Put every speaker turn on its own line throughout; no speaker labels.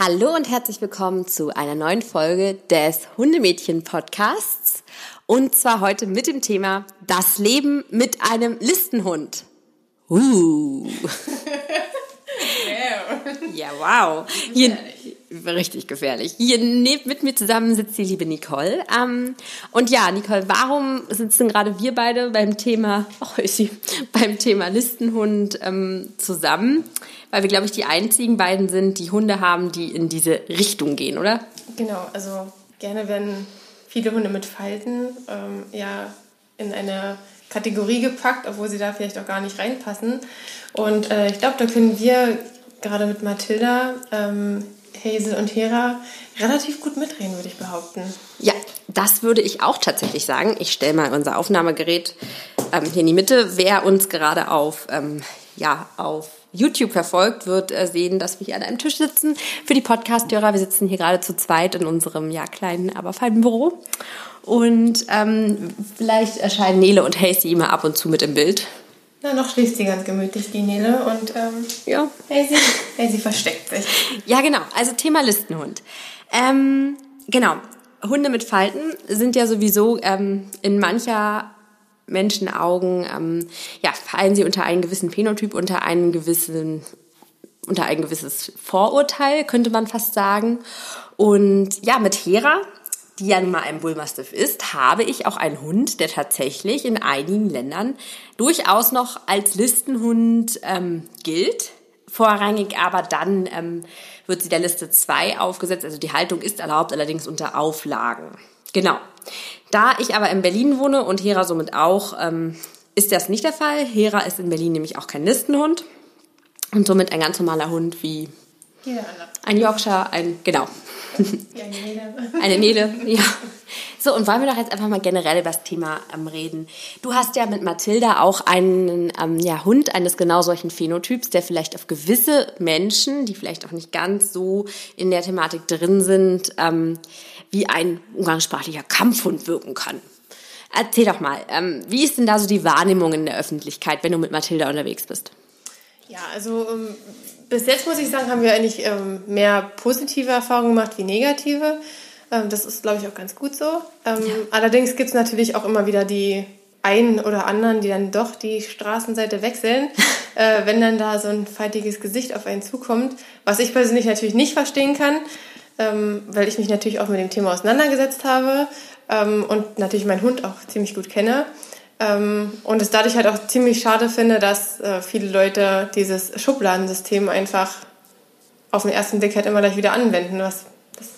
Hallo und herzlich willkommen zu einer neuen Folge des Hundemädchen-Podcasts. Und zwar heute mit dem Thema Das Leben mit einem Listenhund. Uh. ja, wow. Hier, richtig gefährlich. Hier mit mir zusammen sitzt die liebe Nicole. Ähm, und ja, Nicole, warum sitzen gerade wir beide beim Thema, ist sie, beim Thema Listenhund ähm, zusammen? Weil wir, glaube ich, die einzigen beiden sind, die Hunde haben, die in diese Richtung gehen, oder?
Genau, also gerne werden viele Hunde mit Falten ähm, ja in eine Kategorie gepackt, obwohl sie da vielleicht auch gar nicht reinpassen. Und äh, ich glaube, da können wir gerade mit Mathilda, ähm, Hazel und Hera relativ gut mitreden, würde ich behaupten.
Ja, das würde ich auch tatsächlich sagen. Ich stelle mal unser Aufnahmegerät ähm, hier in die Mitte. Wer uns gerade auf, ähm, ja, auf YouTube verfolgt, wird äh, sehen, dass wir hier an einem Tisch sitzen. Für die Podcast-Hörer, wir sitzen hier gerade zu zweit in unserem ja kleinen, aber feinen Büro. Und ähm, vielleicht erscheinen Nele und Hasty immer ab und zu mit im Bild.
Na, noch schläft sie ganz gemütlich, die Nele. Und ähm, ja. Hazy, Hazy versteckt sich.
Ja, genau. Also Thema Listenhund. Ähm, genau. Hunde mit Falten sind ja sowieso ähm, in mancher Menschenaugen, ähm, ja, fallen sie unter einen gewissen Phänotyp, unter einen gewissen, unter ein gewisses Vorurteil, könnte man fast sagen. Und ja, mit Hera, die ja nun mal ein Bullmastiff ist, habe ich auch einen Hund, der tatsächlich in einigen Ländern durchaus noch als Listenhund ähm, gilt. Vorrangig aber dann ähm, wird sie der Liste 2 aufgesetzt. Also die Haltung ist erlaubt, allerdings unter Auflagen. Genau. Da ich aber in Berlin wohne und Hera somit auch, ähm, ist das nicht der Fall. Hera ist in Berlin nämlich auch kein Listenhund und somit ein ganz normaler Hund wie ein Yorkshire, ein, genau. Ja, eine Nele. Eine Nele, ja. So, und wollen wir doch jetzt einfach mal generell über das Thema ähm, reden. Du hast ja mit Mathilda auch einen ähm, ja, Hund eines genau solchen Phänotyps, der vielleicht auf gewisse Menschen, die vielleicht auch nicht ganz so in der Thematik drin sind, ähm, wie ein umgangssprachlicher Kampfhund wirken kann. Erzähl doch mal, ähm, wie ist denn da so die Wahrnehmung in der Öffentlichkeit, wenn du mit Mathilda unterwegs bist?
Ja, also ähm, bis jetzt muss ich sagen, haben wir eigentlich ähm, mehr positive Erfahrungen gemacht wie negative. Ähm, das ist, glaube ich, auch ganz gut so. Ähm, ja. Allerdings gibt es natürlich auch immer wieder die einen oder anderen, die dann doch die Straßenseite wechseln, äh, wenn dann da so ein faltiges Gesicht auf einen zukommt. Was ich persönlich natürlich nicht verstehen kann, ähm, weil ich mich natürlich auch mit dem Thema auseinandergesetzt habe ähm, und natürlich meinen Hund auch ziemlich gut kenne. Ähm, und es dadurch halt auch ziemlich schade finde, dass äh, viele Leute dieses Schubladensystem einfach auf den ersten Blick halt immer gleich wieder anwenden, was, das,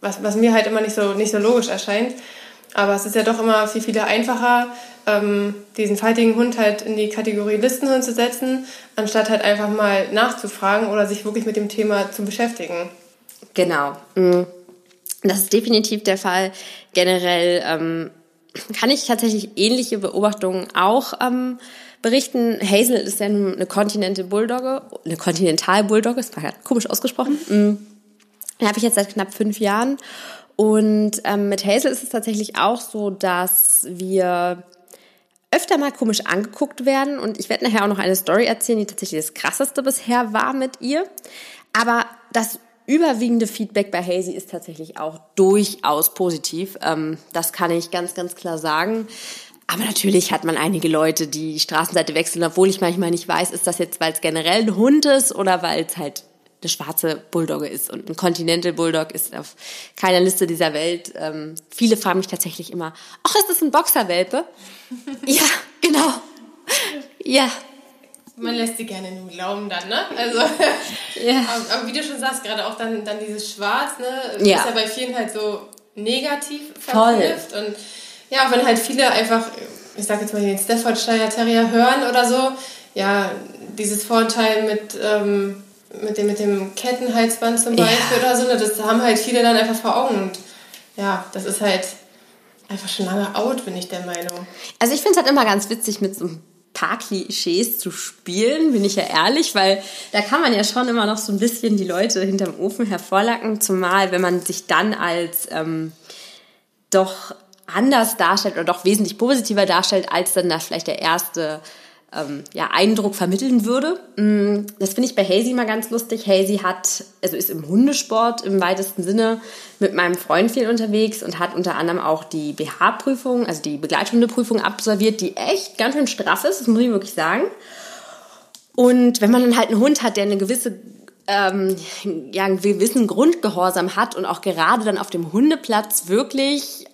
was, was mir halt immer nicht so, nicht so logisch erscheint. Aber es ist ja doch immer viel, viel einfacher, ähm, diesen faltigen Hund halt in die Kategorie Listenhund zu setzen, anstatt halt einfach mal nachzufragen oder sich wirklich mit dem Thema zu beschäftigen.
Genau. Mm. Das ist definitiv der Fall. Generell ähm, kann ich tatsächlich ähnliche Beobachtungen auch ähm, berichten. Hazel ist ja nun eine Continental Bulldogge, eine Continental Bulldogge, das war ja komisch ausgesprochen. Mhm. Den habe ich jetzt seit knapp fünf Jahren. Und ähm, mit Hazel ist es tatsächlich auch so, dass wir öfter mal komisch angeguckt werden. Und ich werde nachher auch noch eine Story erzählen, die tatsächlich das krasseste bisher war mit ihr. Aber das überwiegende Feedback bei Hazy ist tatsächlich auch durchaus positiv. Ähm, das kann ich ganz, ganz klar sagen. Aber natürlich hat man einige Leute, die die Straßenseite wechseln, obwohl ich manchmal nicht weiß, ist das jetzt, weil es generell ein Hund ist oder weil es halt eine schwarze Bulldogge ist. Und ein Continental Bulldog ist auf keiner Liste dieser Welt. Ähm, viele fragen mich tatsächlich immer, ach, ist das ein Boxerwelpe? ja, genau. Ja,
man lässt sie gerne nur glauben dann, ne? Also, ja. aber, wie du schon sagst, gerade auch dann, dann dieses Schwarz, ne? Ja. Ist ja bei vielen halt so negativ verknüpft. Und ja, auch wenn halt viele einfach, ich sag jetzt mal den Staffordshire Terrier hören oder so, ja, dieses Vorteil mit, ähm, mit, dem, mit dem Kettenhalsband zum Beispiel ja. oder so, ne? das haben halt viele dann einfach vor Augen. Und ja, das ist halt einfach schon lange out, bin ich der Meinung.
Also ich finde es halt immer ganz witzig mit so einem paar Klischees zu spielen, bin ich ja ehrlich, weil da kann man ja schon immer noch so ein bisschen die Leute hinterm Ofen hervorlacken, zumal wenn man sich dann als ähm, doch anders darstellt oder doch wesentlich positiver darstellt, als dann da vielleicht der erste ähm, ja, Eindruck vermitteln würde. Mm, das finde ich bei Hazy mal ganz lustig. Hazy hat, also ist im Hundesport im weitesten Sinne mit meinem Freund viel unterwegs und hat unter anderem auch die BH-Prüfung, also die Begleithundeprüfung absolviert, die echt ganz schön straff ist, das muss ich wirklich sagen. Und wenn man dann halt einen Hund hat, der eine gewisse ähm, ja, einen gewissen Grundgehorsam hat und auch gerade dann auf dem Hundeplatz wirklich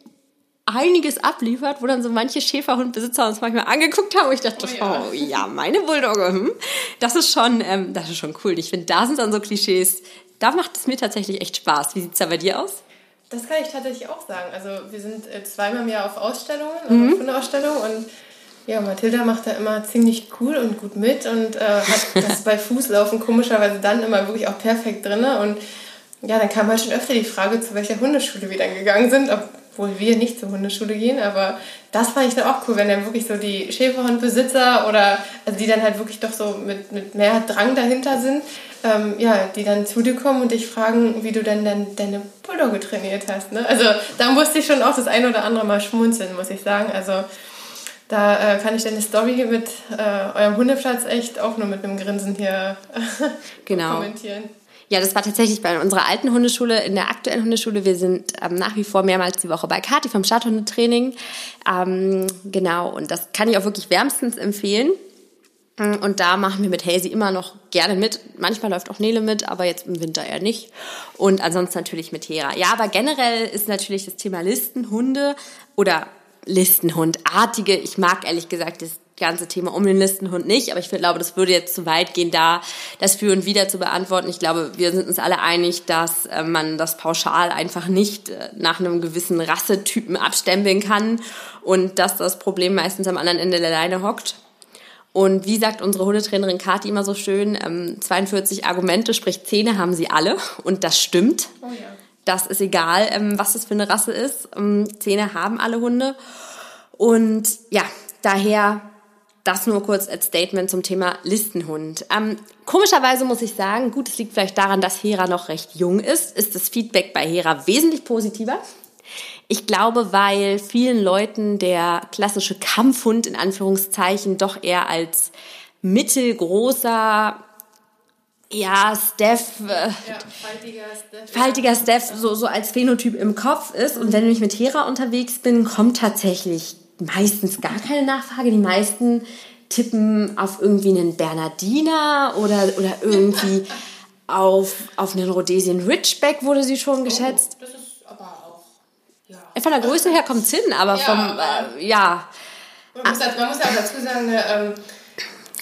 einiges abliefert, wo dann so manche Schäferhundbesitzer uns manchmal angeguckt haben und ich dachte, oh ja, oh, ja meine Bulldogge, hm? das ist schon, ähm, das ist schon cool. Ich finde, da sind dann so Klischees, da macht es mir tatsächlich echt Spaß. Wie sieht es da bei dir aus?
Das kann ich tatsächlich auch sagen. Also wir sind äh, zweimal im Jahr auf Ausstellungen, mhm. auf Hundeausstellungen und ja, Mathilda macht da immer ziemlich cool und gut mit und äh, hat das bei Fußlaufen komischerweise dann immer wirklich auch perfekt drin. Und ja, dann kam halt schon öfter die Frage, zu welcher Hundeschule wir dann gegangen sind, obwohl wir nicht zur Hundeschule gehen. Aber das fand ich dann auch cool, wenn dann wirklich so die Schäferhundbesitzer oder also die dann halt wirklich doch so mit, mit mehr Drang dahinter sind, ähm, ja, die dann zu dir kommen und dich fragen, wie du denn dann deine Bulldogge trainiert hast. Ne? Also da musste ich schon auch das ein oder andere Mal schmunzeln, muss ich sagen. Also da äh, kann ich deine Story mit äh, eurem Hundeplatz echt auch nur mit einem Grinsen hier genau. kommentieren.
Ja, das war tatsächlich bei unserer alten Hundeschule, in der aktuellen Hundeschule. Wir sind ähm, nach wie vor mehrmals die Woche bei Kati vom Stadthundetraining. Ähm, genau, und das kann ich auch wirklich wärmstens empfehlen. Und da machen wir mit Hazy immer noch gerne mit. Manchmal läuft auch Nele mit, aber jetzt im Winter eher nicht. Und ansonsten natürlich mit Hera. Ja, aber generell ist natürlich das Thema Listenhunde oder Listenhundartige. Ich mag ehrlich gesagt das ganze Thema um den Listenhund nicht, aber ich glaube, das würde jetzt zu weit gehen, da das für und wieder zu beantworten. Ich glaube, wir sind uns alle einig, dass äh, man das pauschal einfach nicht äh, nach einem gewissen Rassetypen abstempeln kann und dass das Problem meistens am anderen Ende der Leine hockt. Und wie sagt unsere Hundetrainerin Kathi immer so schön, ähm, 42 Argumente, sprich Zähne haben sie alle und das stimmt. Oh ja. Das ist egal, ähm, was das für eine Rasse ist. Ähm, Zähne haben alle Hunde. Und ja, daher das nur kurz als Statement zum Thema Listenhund. Ähm, komischerweise muss ich sagen, gut, es liegt vielleicht daran, dass Hera noch recht jung ist, ist das Feedback bei Hera wesentlich positiver. Ich glaube, weil vielen Leuten der klassische Kampfhund in Anführungszeichen doch eher als mittelgroßer ja, Steph, äh, ja, faltiger Steph, faltiger Steph so, so als Phänotyp im Kopf ist. Und wenn ich mit Hera unterwegs bin, kommt tatsächlich meistens gar keine Nachfrage. Die meisten tippen auf irgendwie einen Bernardiner oder, oder irgendwie auf, auf einen Rhodesian Ridgeback wurde sie schon oh, geschätzt. das ist aber auch, ja. Von der Größe her kommt es hin, aber ja, vom, äh, ja.
Man muss, man muss auch dazu sagen, ne, ähm,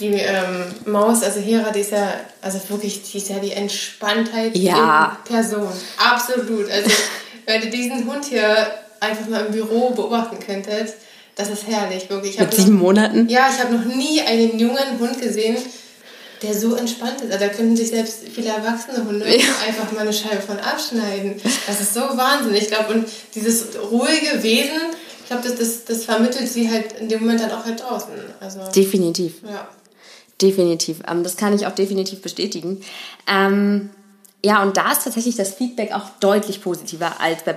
die ähm, Maus, also Hera, die ist ja, also wirklich, die ist ja die Entspanntheit ja. in Person. Absolut. Also, wenn ihr diesen Hund hier einfach mal im Büro beobachten könntet, das ist herrlich, wirklich.
Mit sieben
noch,
Monaten?
Ja, ich habe noch nie einen jungen Hund gesehen, der so entspannt ist. Also da könnten sich selbst viele erwachsene Hunde ja. einfach mal eine Scheibe von abschneiden. Das ist so wahnsinnig. Ich glaube, und dieses ruhige Wesen, ich glaube, das, das, das vermittelt sie halt in dem Moment dann auch halt draußen. Also,
Definitiv. Ja. Definitiv. Ähm, das kann ich auch definitiv bestätigen. Ähm, ja, und da ist tatsächlich das Feedback auch deutlich positiver als, bei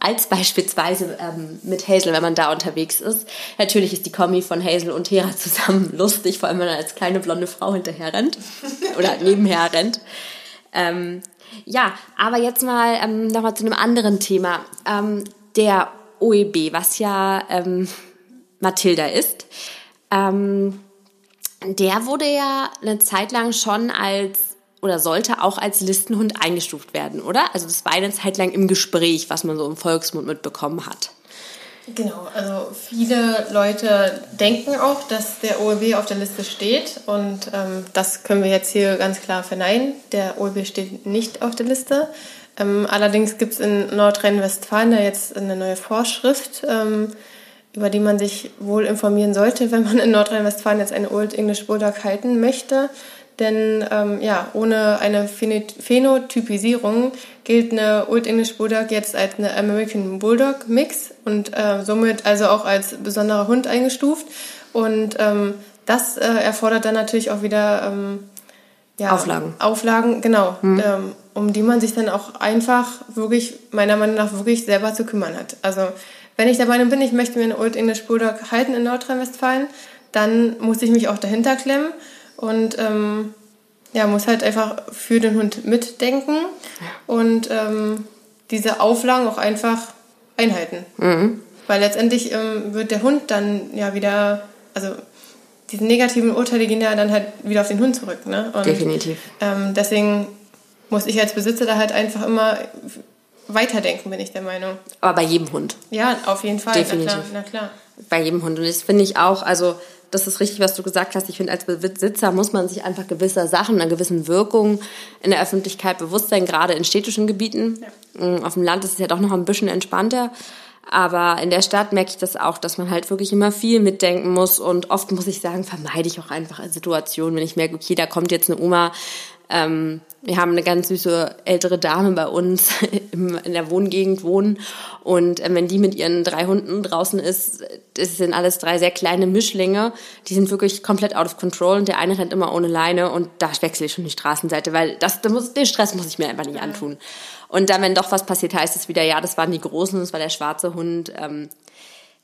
als beispielsweise ähm, mit Hazel, wenn man da unterwegs ist. Natürlich ist die Kombi von Hazel und Hera zusammen lustig, vor allem wenn man als kleine blonde Frau hinterher rennt oder nebenher rennt. Ähm, ja, aber jetzt mal ähm, nochmal zu einem anderen Thema. Ähm, der OEB, was ja ähm, Mathilda ist. Ähm, der wurde ja eine Zeit lang schon als oder sollte auch als Listenhund eingestuft werden, oder? Also das war eine Zeit lang im Gespräch, was man so im Volksmund mitbekommen hat.
Genau, also viele Leute denken auch, dass der OLB auf der Liste steht und ähm, das können wir jetzt hier ganz klar verneinen. Der OLB steht nicht auf der Liste. Ähm, allerdings gibt es in Nordrhein-Westfalen da jetzt eine neue Vorschrift, ähm, über die man sich wohl informieren sollte, wenn man in Nordrhein-Westfalen jetzt eine Old English Bulldog halten möchte. Denn ähm, ja, ohne eine Phänotypisierung gilt eine Old English Bulldog jetzt als eine American Bulldog Mix und äh, somit also auch als besonderer Hund eingestuft. Und ähm, das äh, erfordert dann natürlich auch wieder ähm, ja, Auflagen. Auflagen, genau, hm. ähm, um die man sich dann auch einfach wirklich, meiner Meinung nach, wirklich selber zu kümmern hat. Also wenn ich dabei bin, ich möchte mir eine Old English Bulldog halten in Nordrhein-Westfalen, dann muss ich mich auch dahinter klemmen und ähm, ja, muss halt einfach für den Hund mitdenken und ähm, diese Auflagen auch einfach einhalten. Mhm. Weil letztendlich ähm, wird der Hund dann ja wieder, also diese negativen Urteile gehen ja dann halt wieder auf den Hund zurück. Ne? Und,
Definitiv.
Ähm, deswegen muss ich als Besitzer da halt einfach immer weiterdenken, bin ich der Meinung.
Aber bei jedem Hund.
Ja, auf jeden Fall.
Definitiv.
Na klar, na klar.
Bei jedem Hund. Und das finde ich auch, also das ist richtig, was du gesagt hast. Ich finde, als Besitzer muss man sich einfach gewisser Sachen, einer gewissen Wirkung in der Öffentlichkeit bewusst sein, gerade in städtischen Gebieten. Ja. Mm, auf dem Land ist es ja doch noch ein bisschen entspannter. Aber in der Stadt merke ich das auch, dass man halt wirklich immer viel mitdenken muss. Und oft muss ich sagen, vermeide ich auch einfach Situationen, wenn ich merke, okay, da kommt jetzt eine Oma ähm, wir haben eine ganz süße ältere Dame bei uns in der Wohngegend wohnen und äh, wenn die mit ihren drei Hunden draußen ist, das sind alles drei sehr kleine Mischlinge, die sind wirklich komplett out of control und der eine rennt immer ohne Leine und da wechsle ich schon die Straßenseite, weil das, das muss, den Stress muss ich mir einfach nicht antun. Und dann, wenn doch was passiert, heißt es wieder, ja, das waren die Großen, das war der schwarze Hund. Ähm,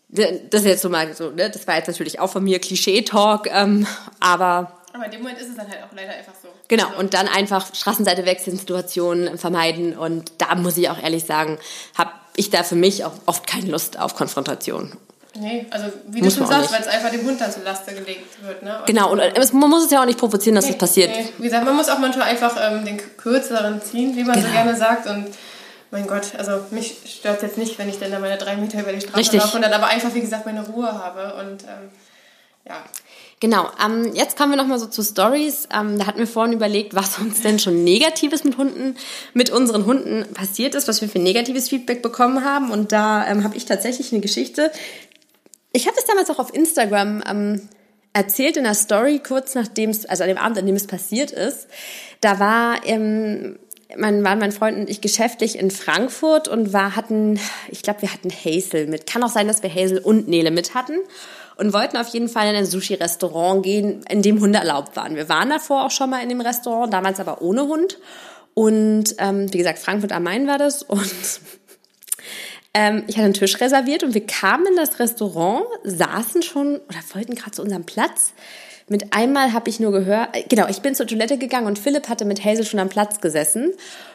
das ist jetzt so mal so, ne? das war jetzt natürlich auch von mir Klischee-Talk, ähm, aber
aber in dem Moment ist es dann halt auch leider einfach so.
Genau, also. und dann einfach Straßenseite wechseln, Situationen vermeiden. Und da muss ich auch ehrlich sagen, habe ich da für mich auch oft keine Lust auf Konfrontation.
Nee, also wie muss du schon sagst, weil es einfach dem Hund dann zur Laste gelegt wird. Ne?
Und genau, und es, man muss es ja auch nicht provozieren, dass nee, das passiert. Nee.
Wie gesagt, man muss auch manchmal einfach ähm, den kürzeren ziehen, wie man genau. so gerne sagt. Und mein Gott, also mich stört es jetzt nicht, wenn ich dann da meine drei Meter über die Straße Richtig. laufe und dann aber einfach, wie gesagt, meine Ruhe habe. Und ähm, ja.
Genau, ähm, jetzt kommen wir nochmal so zu Stories. Ähm, da hatten wir vorhin überlegt, was uns denn schon Negatives mit Hunden, mit unseren Hunden passiert ist, was wir für negatives Feedback bekommen haben. Und da ähm, habe ich tatsächlich eine Geschichte. Ich habe es damals auch auf Instagram ähm, erzählt in einer Story, kurz nachdem es, also an dem Abend, an dem es passiert ist. Da war ähm, mein, waren mein Freund und ich geschäftlich in Frankfurt und war, hatten, ich glaube, wir hatten Hazel mit. Kann auch sein, dass wir Hazel und Nele mit hatten und wollten auf jeden Fall in ein Sushi-Restaurant gehen, in dem Hunde erlaubt waren. Wir waren davor auch schon mal in dem Restaurant, damals aber ohne Hund. Und ähm, wie gesagt, Frankfurt am Main war das. Und ähm, ich hatte einen Tisch reserviert und wir kamen in das Restaurant, saßen schon oder wollten gerade zu unserem Platz. Mit einmal habe ich nur gehört, äh, genau, ich bin zur Toilette gegangen und Philipp hatte mit Hazel schon am Platz gesessen.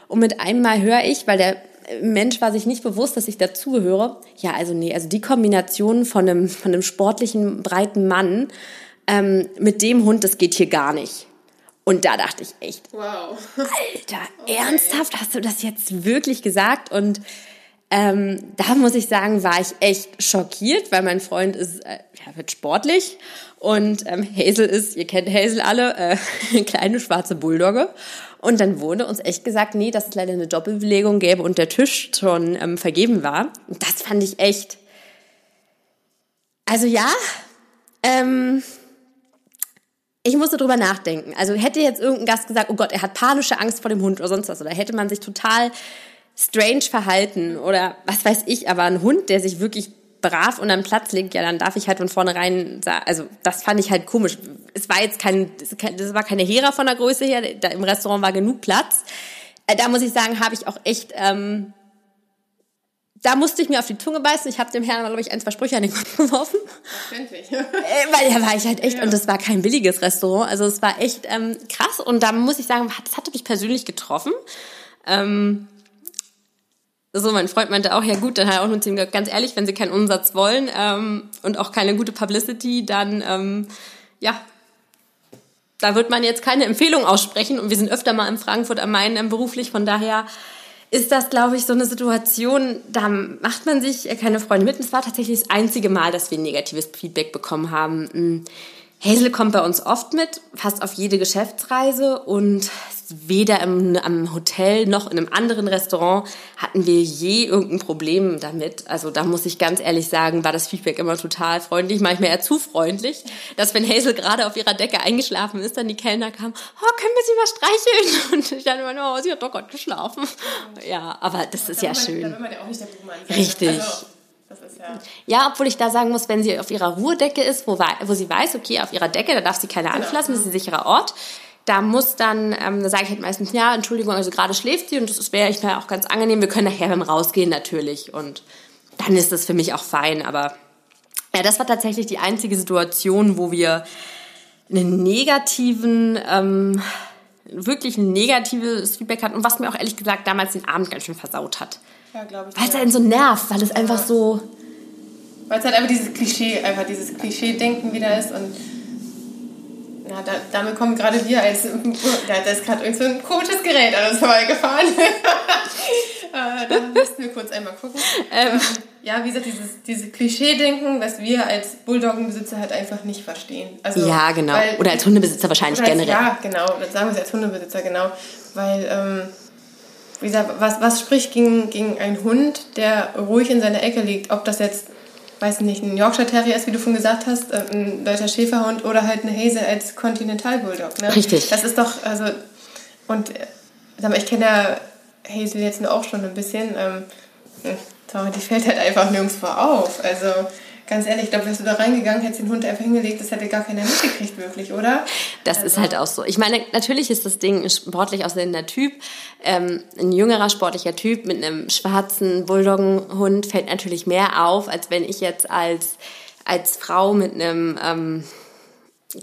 Und mit einmal höre ich, weil der Mensch war sich nicht bewusst, dass ich dazugehöre. Ja, also nee, also die Kombination von einem, von einem sportlichen, breiten Mann ähm, mit dem Hund, das geht hier gar nicht. Und da dachte ich echt,
wow.
Alter, okay. ernsthaft, hast du das jetzt wirklich gesagt? Und ähm, da muss ich sagen, war ich echt schockiert, weil mein Freund ist, äh, ja, wird sportlich und ähm, Hazel ist, ihr kennt Hazel alle, äh, eine kleine schwarze Bulldogge. Und dann wurde uns echt gesagt, nee, dass es leider eine Doppelbelegung gäbe und der Tisch schon ähm, vergeben war. Und das fand ich echt. Also ja, ähm, ich musste drüber nachdenken. Also hätte jetzt irgendein Gast gesagt, oh Gott, er hat panische Angst vor dem Hund oder sonst was, oder hätte man sich total strange verhalten oder was weiß ich, aber ein Hund, der sich wirklich brav und am Platz liegt, ja, dann darf ich halt von vornherein, also das fand ich halt komisch. Es war jetzt kein, das war keine Hera von der Größe her, da im Restaurant war genug Platz. Äh, da muss ich sagen, habe ich auch echt, ähm, da musste ich mir auf die Zunge beißen. Ich habe dem Herrn, glaube ich, ein, zwei Sprüche an den Kopf geworfen. Verständlich. äh, weil da war ich halt echt, ja. und das war kein billiges Restaurant, also es war echt ähm, krass. Und da muss ich sagen, das hatte mich persönlich getroffen. Ähm, so, mein Freund meinte auch, ja gut, dann hat er auch nur zu ihm gesagt, ganz ehrlich, wenn sie keinen Umsatz wollen ähm, und auch keine gute Publicity, dann ähm, ja, da wird man jetzt keine Empfehlung aussprechen. Und wir sind öfter mal in Frankfurt am Main ähm, beruflich, von daher ist das, glaube ich, so eine Situation, da macht man sich keine Freunde mit. Und es war tatsächlich das einzige Mal, dass wir negatives Feedback bekommen haben. Hm, Hazel kommt bei uns oft mit, fast auf jede Geschäftsreise und weder im, am Hotel noch in einem anderen Restaurant hatten wir je irgendein Problem damit. Also da muss ich ganz ehrlich sagen, war das Feedback immer total freundlich, manchmal eher zu freundlich, dass wenn Hazel gerade auf ihrer Decke eingeschlafen ist, dann die Kellner kamen, oh, können wir sie mal streicheln? Und ich dann immer, oh, sie hat doch Gott geschlafen. Ja, aber das ist ja schön.
Man ja.
Richtig. Also ja. ja. obwohl ich da sagen muss, wenn sie auf ihrer Ruhedecke ist, wo, wo sie weiß, okay, auf ihrer Decke, da darf sie keiner genau. anfassen, das ist ein sicherer Ort. Da muss dann, ähm, da sage ich halt meistens, ja, Entschuldigung, also gerade schläft sie und das wäre ich mir auch ganz angenehm. Wir können nachher beim Rausgehen natürlich und dann ist das für mich auch fein, aber Ja, das war tatsächlich die einzige Situation, wo wir einen negativen, ähm, wirklich ein negatives Feedback hatten und was mir auch ehrlich gesagt damals den Abend ganz schön versaut hat.
Ja, glaube ich.
Weil es einen so nervt, weil es einfach so.
Weil es halt einfach dieses Klischee, einfach dieses Klischee-Denken wieder ist und ja, da, damit kommen gerade wir als, da, da ist gerade irgend so ein komisches Gerät an uns vorbeigefahren. äh, da müssten wir kurz einmal gucken. Ähm, ja, wie gesagt, dieses, dieses Klischee-Denken, was wir als Bulldoggenbesitzer halt einfach nicht verstehen.
Also, ja, genau. Weil, oder als Hundebesitzer wahrscheinlich als, generell.
Ja, genau. Das sagen wir es als Hundebesitzer, genau. Weil, ähm, wie gesagt, was, was spricht gegen, gegen einen Hund, der ruhig in seiner Ecke liegt? Ob das jetzt weiß nicht, ein Yorkshire Terrier ist, wie du schon gesagt hast, äh, ein deutscher Schäferhund oder halt eine Hazel als Continental Bulldog. Ne?
Richtig.
Das ist doch, also, und äh, ich kenne ja Hazel jetzt auch schon ein bisschen, ähm, hm, die fällt halt einfach nirgendwo auf. Also, ganz ehrlich, ich glaube, wärst du da reingegangen, hättest den Hund einfach hingelegt, das hätte gar keiner mitgekriegt, wirklich, oder?
Das also. ist halt auch so. Ich meine, natürlich ist das Ding ein sportlich aussehender Typ. Ähm, ein jüngerer sportlicher Typ mit einem schwarzen Bulldoggenhund fällt natürlich mehr auf, als wenn ich jetzt als, als Frau mit einem ähm,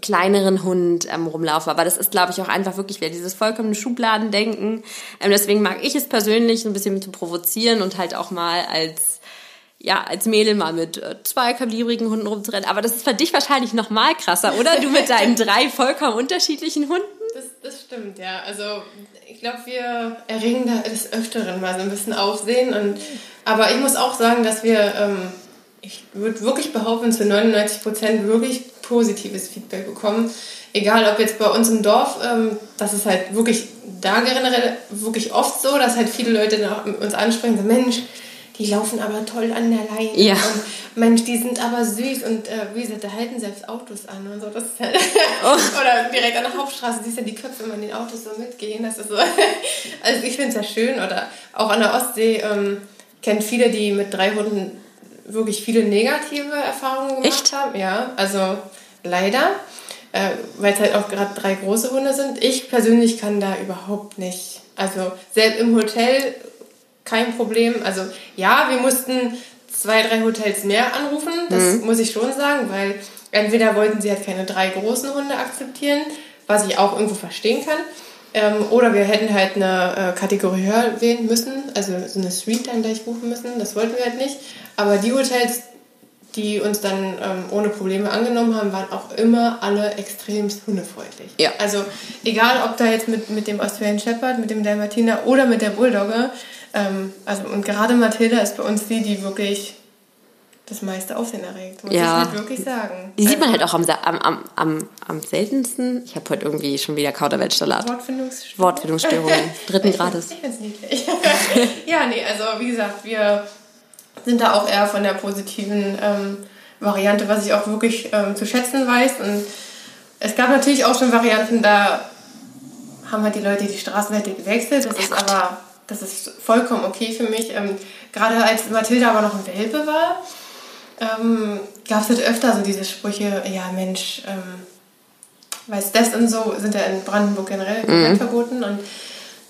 kleineren Hund ähm, rumlaufe. Aber das ist, glaube ich, auch einfach wirklich wieder dieses vollkommene Schubladendenken. Ähm, deswegen mag ich es persönlich ein bisschen zu provozieren und halt auch mal als ja, als Mädel mal mit äh, zwei kalibrigen Hunden rumzurennen. Aber das ist für dich wahrscheinlich noch mal krasser, oder? Du mit deinen drei vollkommen unterschiedlichen Hunden?
Das, das stimmt, ja. Also ich glaube, wir erregen da des Öfteren mal so ein bisschen Aufsehen. Und, aber ich muss auch sagen, dass wir, ähm, ich würde wirklich behaupten, zu 99 Prozent wirklich positives Feedback bekommen. Egal, ob jetzt bei uns im Dorf, ähm, das ist halt wirklich da generell wirklich oft so, dass halt viele Leute uns ansprechen, so Mensch, die laufen aber toll an der Leine.
Ja.
Und Mensch, die sind aber süß und äh, wie gesagt, da halten selbst Autos an und so. Das ist halt oh. Oder direkt an der Hauptstraße siehst du ja die Köpfe immer in den Autos so mitgehen. Das ist so. also ich finde es ja schön. Oder auch an der Ostsee ähm, kennt viele, die mit drei Hunden wirklich viele negative Erfahrungen gemacht Echt? haben. Ja, also leider. Äh, weil es halt auch gerade drei große Hunde sind. Ich persönlich kann da überhaupt nicht. Also selbst im Hotel kein Problem. Also ja, wir mussten zwei, drei Hotels mehr anrufen, das mhm. muss ich schon sagen, weil entweder wollten sie halt keine drei großen Hunde akzeptieren, was ich auch irgendwo verstehen kann. Ähm, oder wir hätten halt eine äh, Kategorie höher wählen müssen, also so eine Suite dann gleich buchen müssen. Das wollten wir halt nicht. Aber die Hotels, die uns dann ähm, ohne Probleme angenommen haben, waren auch immer alle extremst hundefreundlich.
Ja.
Also egal, ob da jetzt mit, mit dem Australian Shepherd, mit dem Dalmatiner oder mit der Bulldogge, ähm, also, und gerade Mathilda ist bei uns die, die wirklich das meiste Aufsehen erregt, muss ja. ich halt wirklich sagen.
Die sieht man halt auch am, am, am, am seltensten. Ich habe heute irgendwie schon wieder Kauderweltsalat.
Wortfindungsstörungen.
Wortfindungsstörungen, dritten Grades.
Ich finde es niedlich. ja, nee, also wie gesagt, wir sind da auch eher von der positiven ähm, Variante, was ich auch wirklich ähm, zu schätzen weiß. Und es gab natürlich auch schon Varianten, da haben halt die Leute die Straßenwerte gewechselt. Das ist aber das ist vollkommen okay für mich. Ähm, gerade als Mathilda aber noch ein Welpe war, ähm, gab es halt öfter so diese Sprüche, ja Mensch, ähm, weiß das und so sind ja in Brandenburg generell mhm. verboten. Und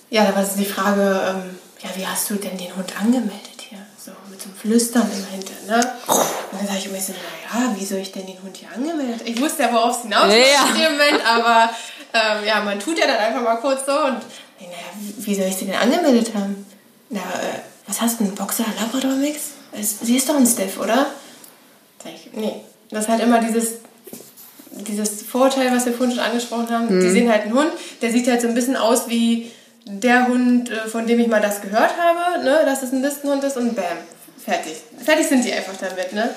ja, da war so die Frage, ähm, ja, wie hast du denn den Hund angemeldet hier? So mit so einem Flüstern immer hinter, ne? Und dann sage ich mir so, naja, wie soll ich denn den Hund hier angemeldet? Ich wusste ja, worauf es hinaus ja. in dem Moment, aber ähm, ja, man tut ja dann einfach mal kurz so und naja, wie soll ich sie denn angemeldet haben? Na, äh, was hast du, einen Boxer Labrador Mix? Sie ist doch ein Steph, oder? Sag ich, nee. Das ist halt immer dieses, dieses Vorurteil, was wir vorhin schon angesprochen haben. Mhm. Die sehen halt einen Hund, der sieht halt so ein bisschen aus wie der Hund, äh, von dem ich mal das gehört habe, ne, dass es ein Listenhund ist und bam, fertig. Fertig sind die einfach damit, ne?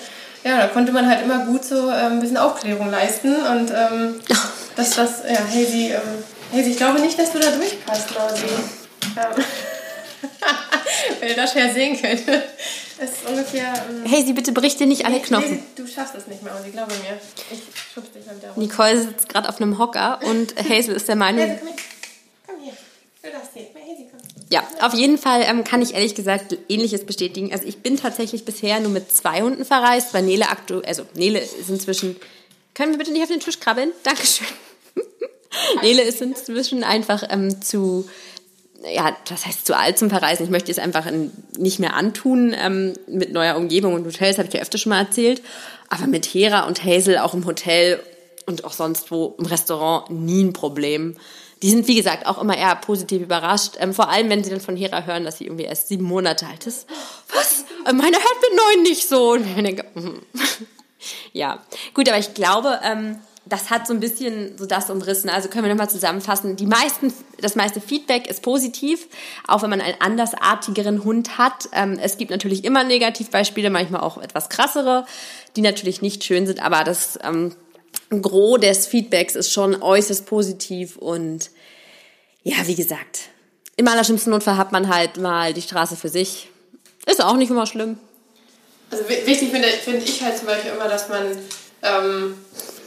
Ja, da konnte man halt immer gut so äh, ein bisschen Aufklärung leisten und ähm, dass das, ja, hey, sie, ähm, hey, ich glaube nicht, dass du da durchpasst, Mausi. Ähm, wenn ihr das schwer sehen könnt. Das ist ungefähr. Ähm,
hey, sie bitte bricht dir nicht alle Knochen.
Nee, du schaffst das nicht, Mausi, glaube mir. Ich schubst dich mal wieder rum.
Nicole sitzt gerade auf einem Hocker und Hazel ist der Meinung.
Hazel, komm, komm hier. Du darfst hier. Hazel, komm.
Ja, auf jeden Fall ähm, kann ich ehrlich gesagt Ähnliches bestätigen. Also ich bin tatsächlich bisher nur mit zwei Hunden verreist, weil Nele aktuell, also Nele ist inzwischen. Können wir bitte nicht auf den Tisch krabbeln? Dankeschön. Nele ist inzwischen einfach ähm, zu ja, das heißt zu alt zum Verreisen. Ich möchte es einfach nicht mehr antun ähm, mit neuer Umgebung und Hotels, habe ich ja öfter schon mal erzählt. Aber mit Hera und Hazel auch im Hotel und auch sonst wo im Restaurant nie ein Problem. Die sind, wie gesagt, auch immer eher positiv überrascht. Ähm, vor allem, wenn sie dann von Hera hören, dass sie irgendwie erst sieben Monate alt ist. Was? Meine hört mit neun nicht so. Und ich denke, mm. ja, gut, aber ich glaube, ähm, das hat so ein bisschen so das umrissen. Also können wir nochmal zusammenfassen. Die meisten, das meiste Feedback ist positiv, auch wenn man einen andersartigeren Hund hat. Ähm, es gibt natürlich immer Negativbeispiele, manchmal auch etwas krassere, die natürlich nicht schön sind, aber das ähm, Gros des Feedbacks ist schon äußerst positiv und ja, wie gesagt, im allerschlimmsten Notfall hat man halt mal die Straße für sich. Ist auch nicht immer schlimm.
Also wichtig finde, finde ich halt zum Beispiel immer, dass man ähm,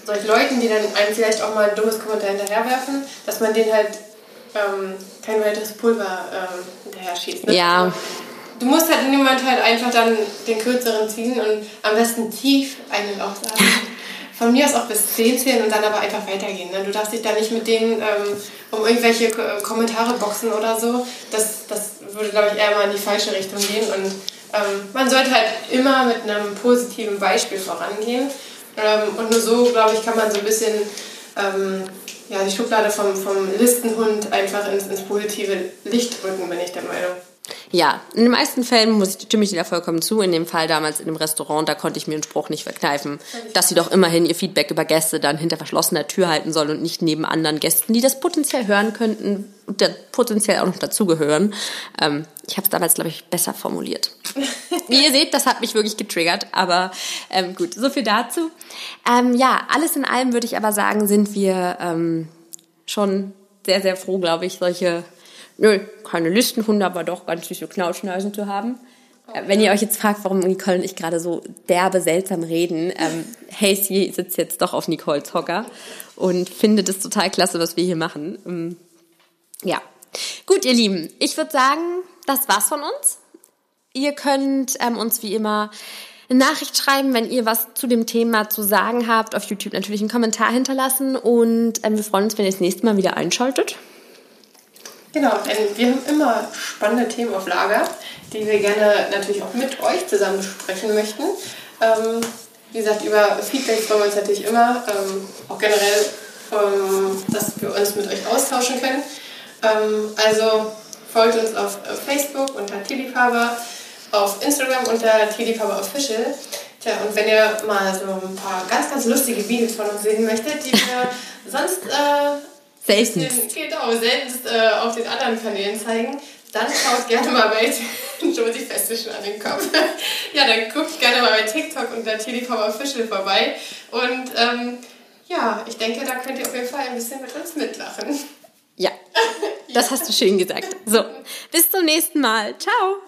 solchen Leuten, die dann einem vielleicht auch mal ein dummes Kommentar hinterherwerfen, dass man denen halt ähm, kein weiteres Pulver ähm, hinterher schießt. Ne?
Ja.
Du musst halt in dem Moment halt einfach dann den kürzeren ziehen und am besten tief einen auch sagen. Von mir aus auch bis 10 zählen und dann aber einfach weitergehen. Ne? Du darfst dich da nicht mit denen ähm, um irgendwelche Kommentare boxen oder so. Das, das würde, glaube ich, eher mal in die falsche Richtung gehen. Und ähm, man sollte halt immer mit einem positiven Beispiel vorangehen. Ähm, und nur so, glaube ich, kann man so ein bisschen ähm, ja, die Schublade vom, vom Listenhund einfach ins, ins positive Licht rücken, bin ich der Meinung.
Ja, in den meisten Fällen muss ich, stimme ich dir da vollkommen zu. In dem Fall damals in dem Restaurant, da konnte ich mir einen Spruch nicht verkneifen, dass sie doch immerhin ihr Feedback über Gäste dann hinter verschlossener Tür halten sollen und nicht neben anderen Gästen, die das potenziell hören könnten und potenziell auch noch dazugehören. Ähm, ich habe es damals, glaube ich, besser formuliert. Wie ihr seht, das hat mich wirklich getriggert, aber ähm, gut, so viel dazu. Ähm, ja, alles in allem würde ich aber sagen, sind wir ähm, schon sehr, sehr froh, glaube ich, solche nö, keine Listenhunde, aber doch ganz süße Knautschnasen zu haben. Äh, wenn ihr euch jetzt fragt, warum Nicole und ich gerade so derbe, seltsam reden, ähm, Hasey sitzt jetzt doch auf Nicoles Hocker und findet es total klasse, was wir hier machen. Ähm, ja. Gut, ihr Lieben, ich würde sagen, das war's von uns. Ihr könnt ähm, uns wie immer eine Nachricht schreiben, wenn ihr was zu dem Thema zu sagen habt. Auf YouTube natürlich einen Kommentar hinterlassen und ähm, wir freuen uns, wenn ihr das nächste Mal wieder einschaltet.
Genau, denn wir haben immer spannende Themen auf Lager, die wir gerne natürlich auch mit euch zusammen besprechen möchten. Ähm, wie gesagt, über Feedback freuen wir uns natürlich immer, ähm, auch generell, ähm, dass wir uns mit euch austauschen können. Ähm, also folgt uns auf Facebook unter Tilifaber, auf Instagram unter Tilifaber Official. Tja, und wenn ihr mal so ein paar ganz, ganz lustige Videos von uns sehen möchtet, die wir sonst äh,
Seltenst.
Genau, seltenst äh, auf den anderen Kanälen zeigen. Dann schaut gerne mal bei Josie fest schon an den Kopf. ja, dann guckt gerne mal bei TikTok unter Telekom Official vorbei. Und ähm, ja, ich denke, da könnt ihr auf jeden Fall ein bisschen mit uns mitlachen.
Ja, das hast du schön gesagt. So, bis zum nächsten Mal. Ciao.